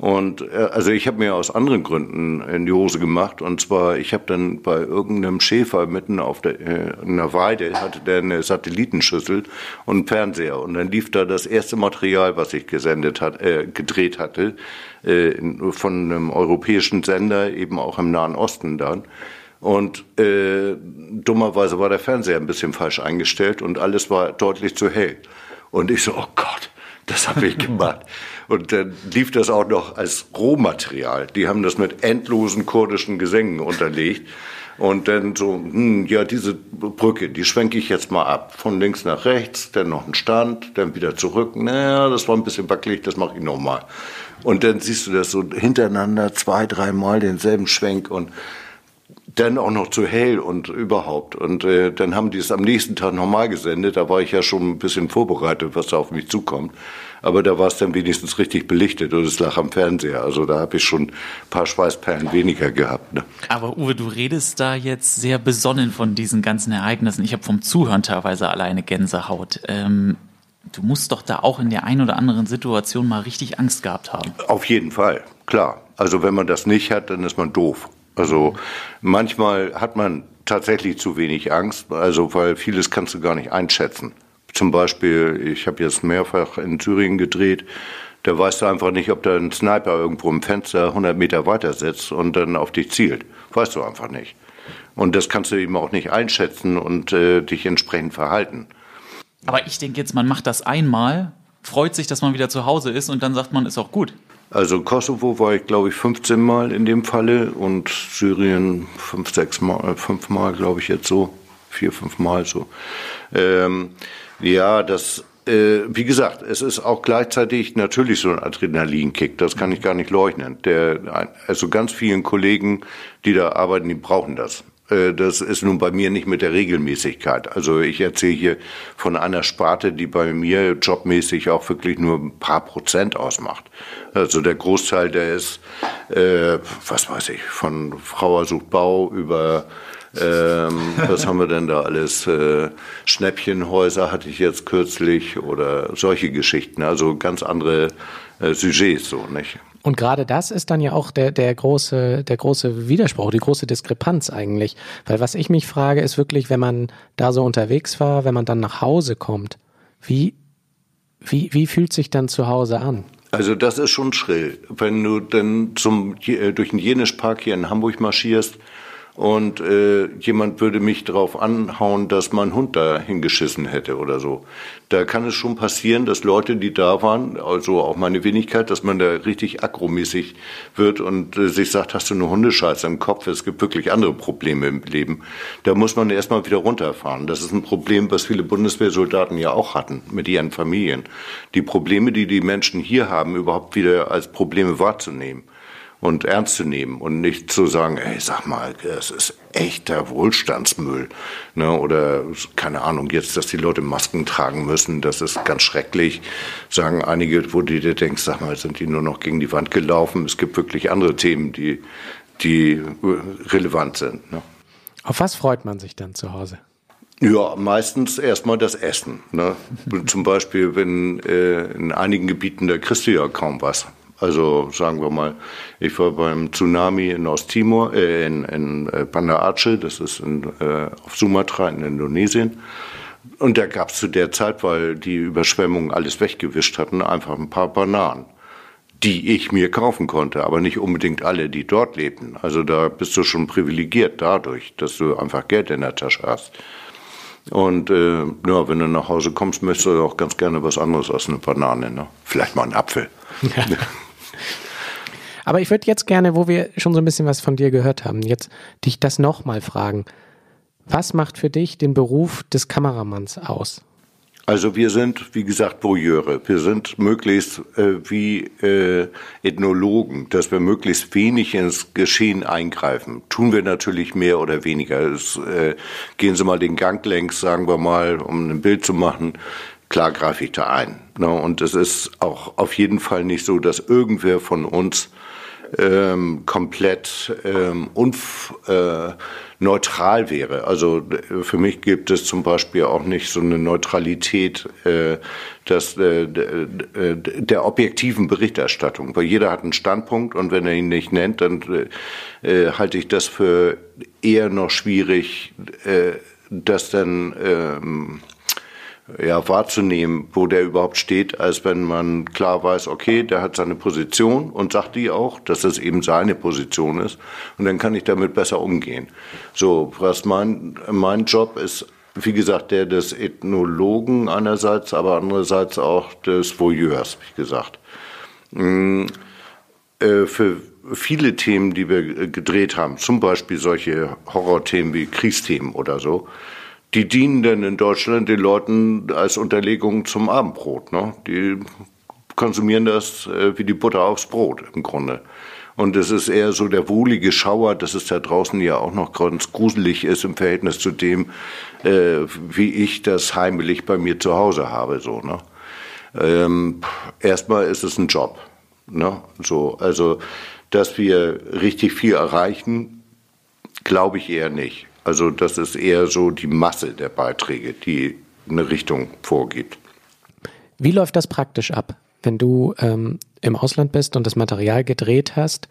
Und äh, also ich habe mir aus anderen Gründen in die Hose gemacht. Und zwar, ich habe dann bei irgendeinem Schäfer mitten auf der, äh, in der Weide, hatte der eine Satellitenschüssel und einen Fernseher. Und dann lief da das erste Material, was ich gesendet hat, äh, gedreht hatte, äh, in- von einem europäischen Sender, eben auch im Nahen Osten dann. Und äh, dummerweise war der Fernseher ein bisschen falsch eingestellt und alles war deutlich zu hell. Und ich so, oh Gott, das habe ich gemacht. Und dann lief das auch noch als Rohmaterial. Die haben das mit endlosen kurdischen Gesängen unterlegt. Und dann so, hm, ja, diese Brücke, die schwenke ich jetzt mal ab. Von links nach rechts, dann noch ein Stand, dann wieder zurück. Naja, das war ein bisschen wackelig, das mache ich nochmal. Und dann siehst du das so hintereinander, zwei, dreimal denselben Schwenk und dann auch noch zu hell und überhaupt. Und äh, dann haben die es am nächsten Tag nochmal gesendet. Da war ich ja schon ein bisschen vorbereitet, was da auf mich zukommt. Aber da war es dann wenigstens richtig belichtet und es lag am Fernseher. Also da habe ich schon ein paar Schweißperlen weniger gehabt. Ne? Aber Uwe, du redest da jetzt sehr besonnen von diesen ganzen Ereignissen. Ich habe vom Zuhören teilweise alleine Gänsehaut. Ähm, du musst doch da auch in der einen oder anderen Situation mal richtig Angst gehabt haben. Auf jeden Fall, klar. Also wenn man das nicht hat, dann ist man doof. Also manchmal hat man tatsächlich zu wenig Angst, also weil vieles kannst du gar nicht einschätzen. Zum Beispiel, ich habe jetzt mehrfach in Thüringen gedreht, da weißt du einfach nicht, ob da ein Sniper irgendwo im Fenster 100 Meter weiter sitzt und dann auf dich zielt. Weißt du einfach nicht. Und das kannst du eben auch nicht einschätzen und äh, dich entsprechend verhalten. Aber ich denke jetzt, man macht das einmal, freut sich, dass man wieder zu Hause ist und dann sagt man, ist auch gut. Also Kosovo war ich, glaube ich, 15 Mal in dem Falle und Syrien fünf, sechs Mal, fünf Mal, glaube ich, jetzt so. Vier, fünf Mal so. Ähm, ja, das, äh, wie gesagt, es ist auch gleichzeitig natürlich so ein Adrenalinkick, das kann ich gar nicht leugnen. Der, also ganz vielen Kollegen, die da arbeiten, die brauchen das. Äh, Das ist nun bei mir nicht mit der Regelmäßigkeit. Also ich erzähle hier von einer Sparte, die bei mir jobmäßig auch wirklich nur ein paar Prozent ausmacht. Also der Großteil, der ist, äh, was weiß ich, von Frauer sucht Bau über ähm, was haben wir denn da alles? Äh, Schnäppchenhäuser hatte ich jetzt kürzlich oder solche Geschichten. Also ganz andere äh, Sujets so, nicht? Und gerade das ist dann ja auch der, der große, der große Widerspruch, die große Diskrepanz eigentlich. Weil was ich mich frage, ist wirklich, wenn man da so unterwegs war, wenn man dann nach Hause kommt, wie, wie, wie fühlt sich dann zu Hause an? Also das ist schon schrill. Wenn du dann zum, äh, durch den Jenischpark hier in Hamburg marschierst und äh, jemand würde mich darauf anhauen, dass mein Hund da hingeschissen hätte oder so. Da kann es schon passieren, dass Leute, die da waren, also auch meine Wenigkeit, dass man da richtig agromäßig wird und äh, sich sagt, hast du eine Hundescheiße im Kopf? Es gibt wirklich andere Probleme im Leben. Da muss man erstmal wieder runterfahren. Das ist ein Problem, was viele Bundeswehrsoldaten ja auch hatten mit ihren Familien. Die Probleme, die die Menschen hier haben, überhaupt wieder als Probleme wahrzunehmen und ernst zu nehmen und nicht zu sagen, ey, sag mal, das ist echter Wohlstandsmüll. Ne? Oder keine Ahnung, jetzt, dass die Leute Masken tragen müssen, das ist ganz schrecklich. Sagen einige, wo du dir denkst, sag mal, sind die nur noch gegen die Wand gelaufen? Es gibt wirklich andere Themen, die, die relevant sind. Ne? Auf was freut man sich dann zu Hause? Ja, meistens erstmal das Essen. Ne? Zum Beispiel, wenn äh, in einigen Gebieten, da kriegst du ja kaum was. Also sagen wir mal, ich war beim Tsunami in Osttimor, äh, in, in äh, Banda Aceh, das ist in, äh, auf Sumatra in Indonesien. Und da gab es zu der Zeit, weil die Überschwemmungen alles weggewischt hatten, einfach ein paar Bananen, die ich mir kaufen konnte, aber nicht unbedingt alle, die dort lebten. Also da bist du schon privilegiert dadurch, dass du einfach Geld in der Tasche hast. Und äh, ja, wenn du nach Hause kommst, möchtest du auch ganz gerne was anderes als eine Banane. Ne? Vielleicht mal einen Apfel. Ja. Aber ich würde jetzt gerne, wo wir schon so ein bisschen was von dir gehört haben, jetzt dich das nochmal fragen. Was macht für dich den Beruf des Kameramanns aus? Also wir sind, wie gesagt, Voyeure. Wir sind möglichst äh, wie äh, Ethnologen, dass wir möglichst wenig ins Geschehen eingreifen. Tun wir natürlich mehr oder weniger. Es, äh, gehen Sie mal den Gang längs, sagen wir mal, um ein Bild zu machen. Klar greife ich da ein. Ne? Und es ist auch auf jeden Fall nicht so, dass irgendwer von uns ähm, komplett ähm, äh, neutral wäre. Also äh, für mich gibt es zum Beispiel auch nicht so eine Neutralität äh, das, äh, äh, der objektiven Berichterstattung, weil jeder hat einen Standpunkt und wenn er ihn nicht nennt, dann äh, halte ich das für eher noch schwierig, äh, das dann ähm, ja, wahrzunehmen, wo der überhaupt steht, als wenn man klar weiß, okay, der hat seine Position und sagt die auch, dass das eben seine Position ist. Und dann kann ich damit besser umgehen. So, was mein, mein Job ist, wie gesagt, der des Ethnologen einerseits, aber andererseits auch des Voyeurs, wie gesagt. Mm, äh, für viele Themen, die wir gedreht haben, zum Beispiel solche Horrorthemen wie Kriegsthemen oder so, die dienen denn in Deutschland den Leuten als Unterlegung zum Abendbrot. Ne? Die konsumieren das äh, wie die Butter aufs Brot im Grunde. Und es ist eher so der wohlige Schauer, dass es da draußen ja auch noch ganz gruselig ist im Verhältnis zu dem, äh, wie ich das heimlich bei mir zu Hause habe. So, ne? Ähm, erstmal ist es ein Job. Ne? So, also, dass wir richtig viel erreichen, glaube ich eher nicht. Also das ist eher so die Masse der Beiträge, die eine Richtung vorgibt. Wie läuft das praktisch ab, wenn du ähm, im Ausland bist und das Material gedreht hast?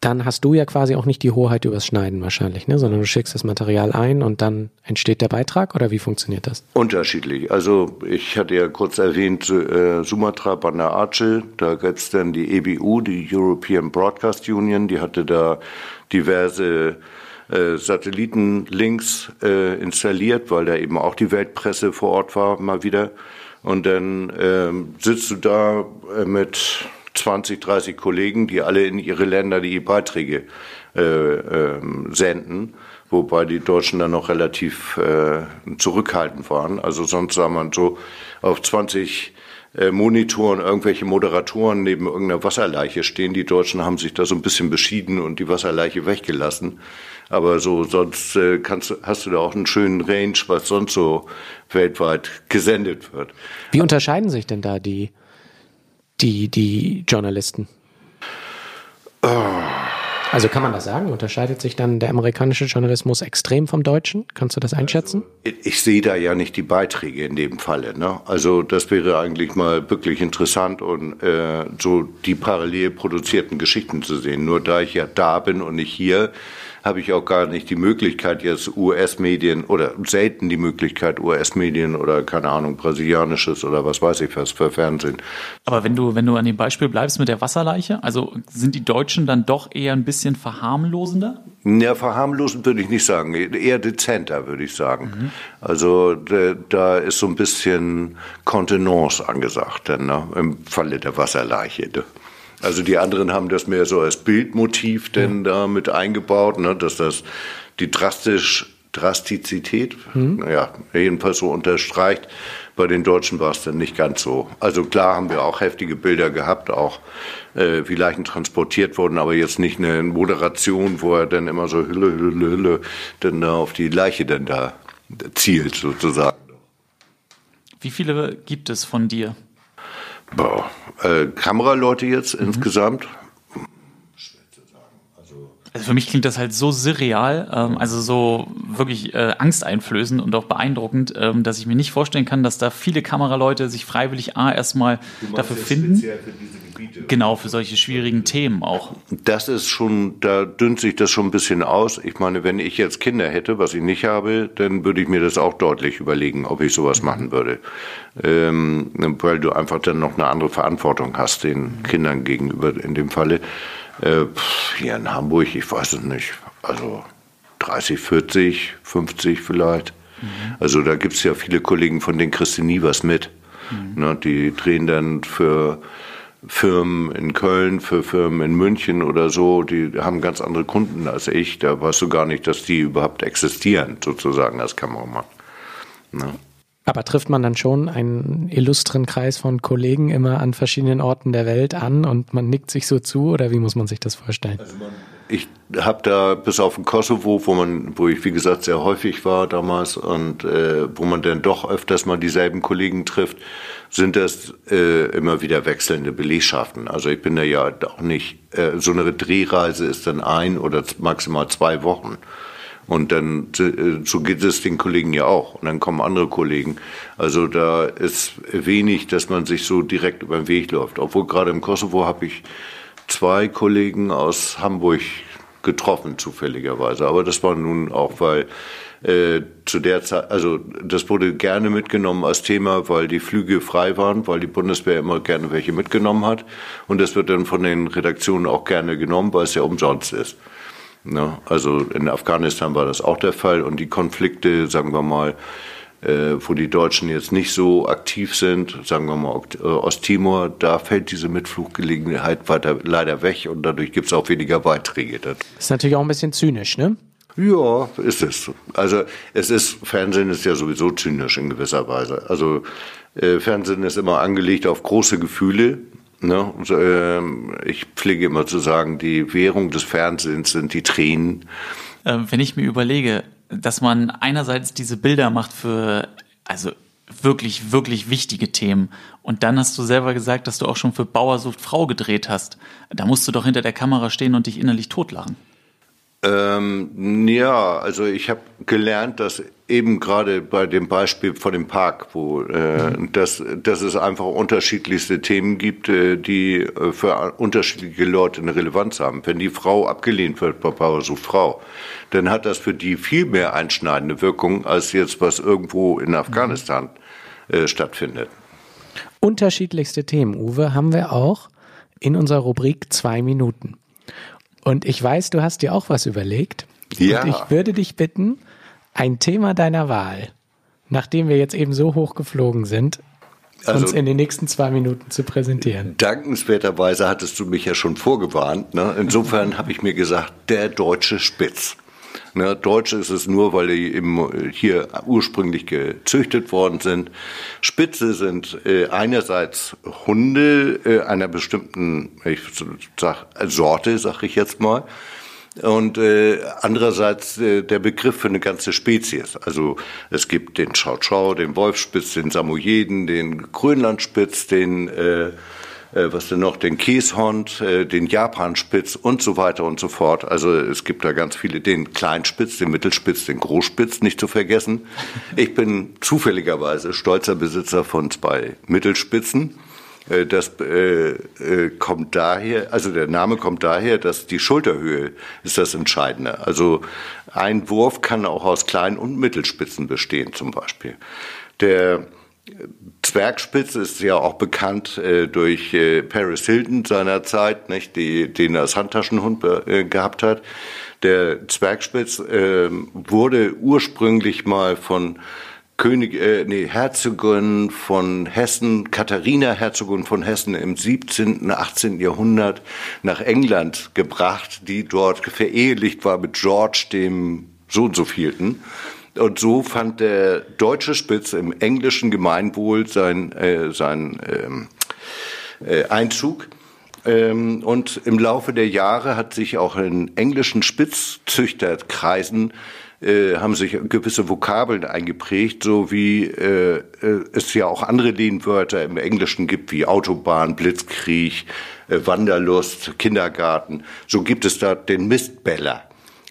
Dann hast du ja quasi auch nicht die Hoheit übers Schneiden wahrscheinlich, ne? sondern du schickst das Material ein und dann entsteht der Beitrag oder wie funktioniert das? Unterschiedlich. Also ich hatte ja kurz erwähnt, äh, Sumatra, Banda Aceh, da gibt es dann die EBU, die European Broadcast Union, die hatte da diverse äh, Satellitenlinks äh, installiert, weil da eben auch die Weltpresse vor Ort war, mal wieder. Und dann ähm, sitzt du da äh, mit 20, 30 Kollegen, die alle in ihre Länder die Beiträge äh, äh, senden, wobei die Deutschen dann noch relativ äh, zurückhaltend waren. Also sonst sah man so auf 20 äh, Monitoren irgendwelche Moderatoren neben irgendeiner Wasserleiche stehen. Die Deutschen haben sich da so ein bisschen beschieden und die Wasserleiche weggelassen. Aber so sonst äh, kannst, hast du da auch einen schönen Range, was sonst so weltweit gesendet wird. Wie unterscheiden sich denn da die, die, die Journalisten? Oh, Also kann man das sagen? Unterscheidet sich dann der amerikanische Journalismus extrem vom deutschen? Kannst du das einschätzen? Ich, ich sehe da ja nicht die Beiträge in dem Falle. Ne? Also das wäre eigentlich mal wirklich interessant und äh, so die parallel produzierten Geschichten zu sehen. Nur da ich ja da bin und nicht hier, habe ich auch gar nicht die Möglichkeit, jetzt US-Medien oder selten die Möglichkeit, US-Medien oder keine Ahnung, brasilianisches oder was weiß ich was für Fernsehen. Aber wenn du, wenn du an dem Beispiel bleibst mit der Wasserleiche, also sind die Deutschen dann doch eher ein bisschen verharmlosender? Ja, verharmlosend würde ich nicht sagen, eher dezenter würde ich sagen. Mhm. Also da ist so ein bisschen Kontenance angesagt, denn, ne? im Falle der Wasserleiche. Ne? Also die anderen haben das mehr so als Bildmotiv denn da mit eingebaut, ne, dass das die drastisch Drastizität, mhm. ja, jedenfalls so unterstreicht. Bei den Deutschen war es dann nicht ganz so. Also klar haben wir auch heftige Bilder gehabt, auch äh, wie Leichen transportiert wurden, aber jetzt nicht eine Moderation, wo er dann immer so Hülle, Hülle, Hülle, dann da auf die Leiche dann da zielt sozusagen. Wie viele gibt es von dir? Boah, äh, Kameraleute jetzt mhm. insgesamt? Also für mich klingt das halt so surreal, ähm, also so wirklich äh, angsteinflößend und auch beeindruckend, ähm, dass ich mir nicht vorstellen kann, dass da viele Kameraleute sich freiwillig A erstmal dafür finden. Für genau, für solche schwierigen Themen auch. Das ist schon, da dünnt sich das schon ein bisschen aus. Ich meine, wenn ich jetzt Kinder hätte, was ich nicht habe, dann würde ich mir das auch deutlich überlegen, ob ich sowas machen würde. Ähm, weil du einfach dann noch eine andere Verantwortung hast den Kindern gegenüber in dem Falle. Äh, hier in Hamburg, ich weiß es nicht. Also 30, 40, 50 vielleicht. Mhm. Also da gibt es ja viele Kollegen, von denen kriegst du nie was mit. Mhm. Ne, die drehen dann für Firmen in Köln, für Firmen in München oder so, die haben ganz andere Kunden als ich. Da weißt du gar nicht, dass die überhaupt existieren, sozusagen als Kameramann. Ne? Aber trifft man dann schon einen illustren Kreis von Kollegen immer an verschiedenen Orten der Welt an und man nickt sich so zu oder wie muss man sich das vorstellen? Also ich habe da bis auf den Kosovo, wo man, wo ich wie gesagt sehr häufig war damals und äh, wo man dann doch öfters mal dieselben Kollegen trifft, sind das äh, immer wieder wechselnde Belegschaften. Also ich bin da ja auch nicht. Äh, so eine Drehreise ist dann ein oder maximal zwei Wochen. Und dann, äh, so geht es den Kollegen ja auch. Und dann kommen andere Kollegen. Also da ist wenig, dass man sich so direkt über den Weg läuft. Obwohl gerade im Kosovo habe ich zwei Kollegen aus Hamburg getroffen, zufälligerweise. Aber das war nun auch, weil äh, zu der Zeit, also das wurde gerne mitgenommen als Thema, weil die Flüge frei waren, weil die Bundeswehr immer gerne welche mitgenommen hat. Und das wird dann von den Redaktionen auch gerne genommen, weil es ja umsonst ist. Ne? Also in Afghanistan war das auch der Fall und die Konflikte, sagen wir mal, äh, wo die Deutschen jetzt nicht so aktiv sind, sagen wir mal äh, Osttimor, da fällt diese Mitfluggelegenheit weiter leider weg und dadurch gibt es auch weniger Beiträge. Das ist natürlich auch ein bisschen zynisch, ne? Ja, ist es. Also es ist, Fernsehen ist ja sowieso zynisch in gewisser Weise. Also äh, Fernsehen ist immer angelegt auf große Gefühle Ne? Und, äh, ich pflege immer zu sagen, die Währung des Fernsehens sind die Tränen. Äh, wenn ich mir überlege, dass man einerseits diese Bilder macht für, also wirklich, wirklich wichtige Themen. Und dann hast du selber gesagt, dass du auch schon für Bauer sucht Frau gedreht hast. Da musst du doch hinter der Kamera stehen und dich innerlich totlachen. Ähm, ja, also ich habe gelernt, dass eben gerade bei dem Beispiel von dem Park, wo äh, mhm. dass, dass es einfach unterschiedlichste Themen gibt, äh, die äh, für unterschiedliche Leute eine Relevanz haben. Wenn die Frau abgelehnt wird bei Power so Frau, dann hat das für die viel mehr einschneidende Wirkung als jetzt was irgendwo in Afghanistan mhm. äh, stattfindet. Unterschiedlichste Themen, Uwe, haben wir auch in unserer Rubrik zwei Minuten. Und ich weiß, du hast dir auch was überlegt. Ja. Und ich würde dich bitten, ein Thema deiner Wahl, nachdem wir jetzt eben so hoch geflogen sind, also, uns in den nächsten zwei Minuten zu präsentieren. Dankenswerterweise hattest du mich ja schon vorgewarnt. Ne? Insofern habe ich mir gesagt, der deutsche Spitz. Ne, Deutsch ist es nur, weil die eben hier ursprünglich gezüchtet worden sind. Spitze sind äh, einerseits Hunde äh, einer bestimmten ich sag, Sorte, sag ich jetzt mal. Und äh, andererseits äh, der Begriff für eine ganze Spezies. Also es gibt den Chow Chow, den Wolfspitz, den Samoyeden, den Grönlandspitz, den äh, äh, was denn noch, den Käshond, äh, den Japanspitz und so weiter und so fort. Also es gibt da ganz viele, den Kleinspitz, den Mittelspitz, den Großspitz nicht zu vergessen. Ich bin zufälligerweise stolzer Besitzer von zwei Mittelspitzen. Äh, das äh, äh, kommt daher, also der Name kommt daher, dass die Schulterhöhe ist das Entscheidende. Also ein Wurf kann auch aus Klein- und Mittelspitzen bestehen zum Beispiel. Der Zwergspitz ist ja auch bekannt durch Paris Hilton seinerzeit, nicht, die, den er als Handtaschenhund gehabt hat. Der Zwergspitz äh, wurde ursprünglich mal von König, äh, nee, Herzogin von Hessen, Katharina Herzogin von Hessen im 17., 18. Jahrhundert nach England gebracht, die dort verehelicht war mit George dem so und so vielten. Und so fand der deutsche Spitz im englischen Gemeinwohl sein, äh, sein ähm, äh, Einzug. Ähm, und im Laufe der Jahre hat sich auch in englischen Spitzzüchterkreisen äh, haben sich gewisse Vokabeln eingeprägt, so wie äh, äh, es ja auch andere Lehnwörter im Englischen gibt, wie Autobahn, Blitzkrieg, äh, Wanderlust, Kindergarten. So gibt es da den Mistbeller.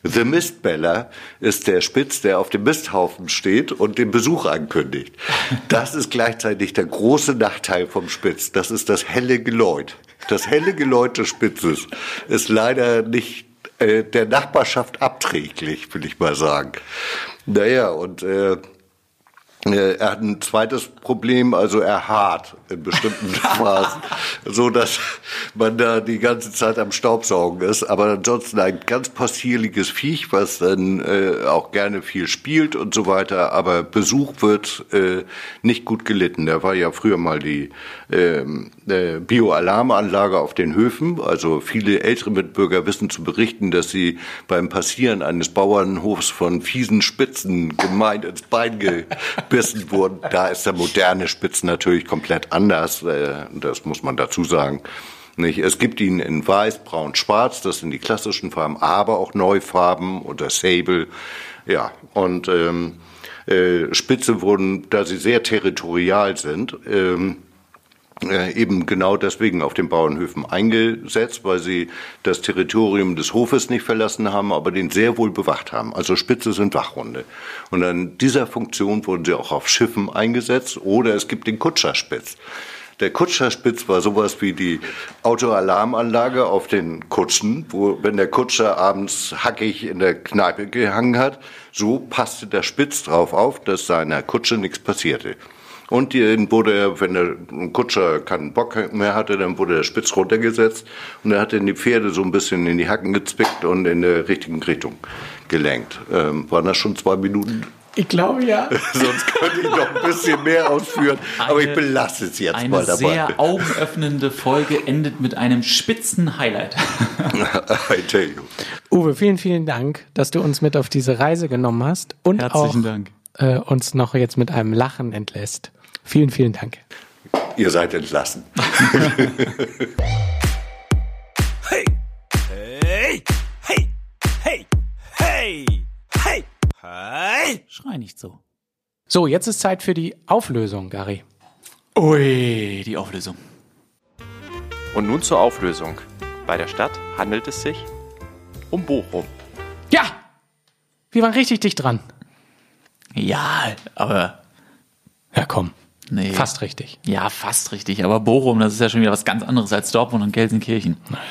The Mistbeller ist der Spitz, der auf dem Misthaufen steht und den Besuch ankündigt. Das ist gleichzeitig der große Nachteil vom Spitz. Das ist das helle Geläut. Das helle Geläut des Spitzes ist leider nicht äh, der Nachbarschaft abträglich, will ich mal sagen. Naja, und äh, er hat ein zweites Problem, also er hart in bestimmten Phasen, so dass man da die ganze Zeit am Staubsaugen ist. Aber ansonsten ein ganz possierliches Viech, was dann äh, auch gerne viel spielt und so weiter. Aber Besuch wird äh, nicht gut gelitten. Da war ja früher mal die ähm, äh, Bioalarmanlage auf den Höfen. Also viele ältere Mitbürger wissen zu berichten, dass sie beim Passieren eines Bauernhofs von fiesen Spitzen gemeint ins Bein gebissen wurden. Da ist der moderne Spitz natürlich komplett anders. Äh, das muss man dazu sagen. Nicht? Es gibt ihn in Weiß, Braun, Schwarz, das sind die klassischen Farben, aber auch Neufarben oder Sable. Ja, und ähm, äh, Spitze wurden, da sie sehr territorial sind, ähm, äh, eben genau deswegen auf den Bauernhöfen eingesetzt, weil sie das Territorium des Hofes nicht verlassen haben, aber den sehr wohl bewacht haben. Also Spitze sind Wachhunde. Und an dieser Funktion wurden sie auch auf Schiffen eingesetzt oder es gibt den Kutscherspitz. Der Kutscherspitz war sowas wie die Autoalarmanlage auf den Kutschen, wo, wenn der Kutscher abends hackig in der Kneipe gehangen hat, so passte der Spitz drauf auf, dass seiner Kutsche nichts passierte. Und dann wurde er, wenn der Kutscher keinen Bock mehr hatte, dann wurde der Spitz runtergesetzt und er hat dann die Pferde so ein bisschen in die Hacken gezwickt und in der richtigen Richtung gelenkt. Ähm, waren das schon zwei Minuten? Ich glaube ja. Sonst könnte ich noch ein bisschen mehr ausführen, eine, aber ich belasse es jetzt mal dabei. Eine sehr augenöffnende Folge endet mit einem spitzen Highlight. I tell you. Uwe, vielen, vielen Dank, dass du uns mit auf diese Reise genommen hast und Herzlichen auch Dank. Äh, uns noch jetzt mit einem Lachen entlässt. Vielen, vielen Dank. Ihr seid entlassen. hey, hey, hey, hey, hey, hey, hey. Schrei nicht so. So, jetzt ist Zeit für die Auflösung, Gary. Ui, die Auflösung. Und nun zur Auflösung. Bei der Stadt handelt es sich um Bochum. Ja! Wir waren richtig dicht dran. Ja, aber. Ja, komm. Nee. Fast richtig. Ja, fast richtig. Aber Bochum, das ist ja schon wieder was ganz anderes als Dortmund und Gelsenkirchen. Naja.